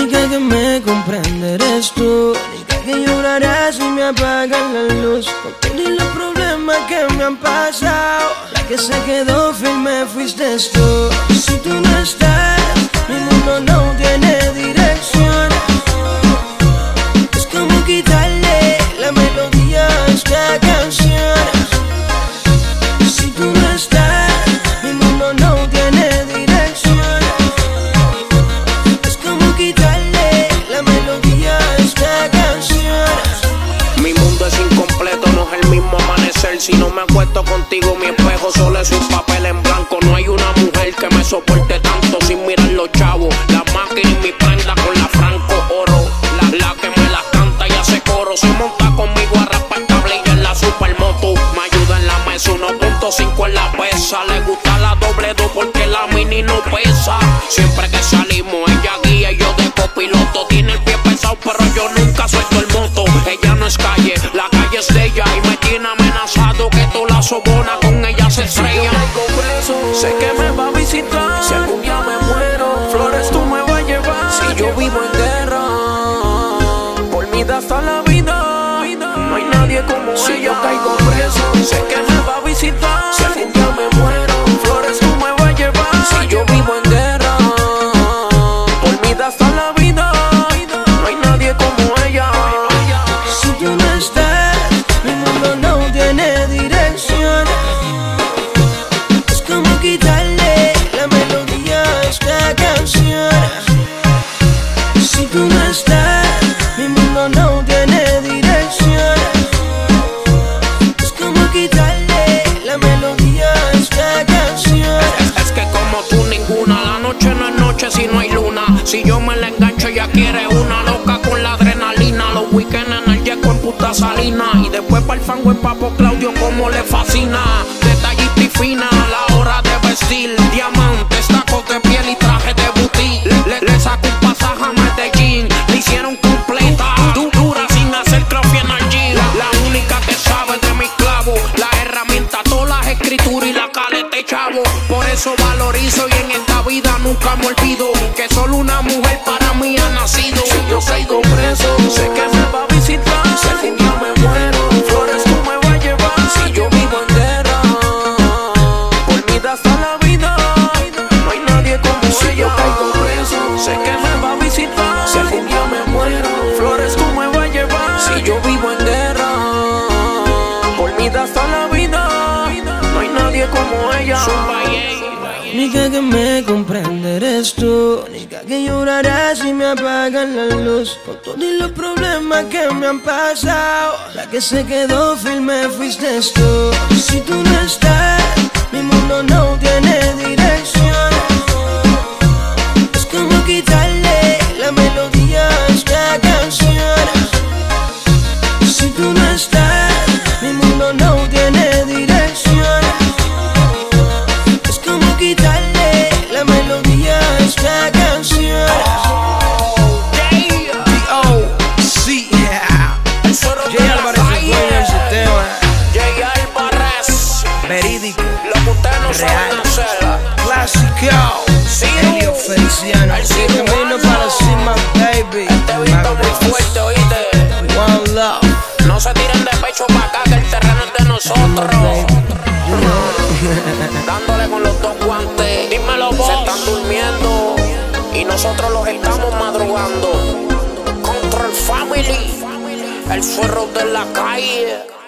fuiste tú. Diga que llorarás si me apagan la luz. Con todos los problemas que me han pasado. La que se quedó firme fuiste tú. Si tú no estás, mi mundo no tiene dirección. Es como quitarle la melodía a esta canción. Si no me acuesto contigo, mi espejo solo es un papel en blanco. No hay una mujer que me soporte tanto sin mirar los chavos. La máquina y mi prenda con la franco oro. La, que me la canta y hace coro. Se monta conmigo a raspar y en la supermoto. Me ayuda en la mesa 1.5 en la pesa. Le gusta la doble 2 porque la mini no pesa. Siempre que salimos, ella guía y yo de copiloto. Tiene la sobona con ella se estrella. Sé que me va a visitar. Si algún día me muero, flores tú me vas a llevar. Si yo vivo en guerra, por mí da hasta la vida. No hay nadie como si ella. yo caigo preso, sé que me va a visitar. Noche si no hay luna. Si yo me la engancho, ella quiere una loca con la adrenalina. Los weekends en el yeco en puta salina. Y después para el fango en papo Claudio como le fascina. Detallista y fina, la hora de vestir. Diamantes, tacos de piel y traje de boutique. Le, le saco un pasaje a Medellín, le hicieron completa. Du- Dura sin hacer crossfit en el gym. La única que sabe de mi clavo, la herramienta, todas las escrituras y la caleta chavo. Por eso valorizo y en vida nunca me olvido que solo una mujer para mí ha nacido. Si yo caigo preso, sé que me va a visitar. Si algún día me muero, flores tú me vas a llevar. Si yo vivo en guerra, por mí da hasta la vida. No hay nadie como si yo caigo preso, sé que me va a visitar. Si algún día me muero, flores tú me vas a llevar. Si yo vivo en guerra, por mí da hasta la vida. No hay nadie como ella. Zumba, yeah. Única que me comprende eres tú. Única que llorarás si me apagan la luz. Con todos los problemas que me han pasado. La que se quedó firme fuiste tú. Si tú no estás, mi mundo no tiene dirección. Es como quitarle la melodía a esta canción. Si tú no estás, Dándole con los dos guantes. Dímelo vos. Se están durmiendo. Y nosotros los estamos madrugando. Control Family. El suero de la calle.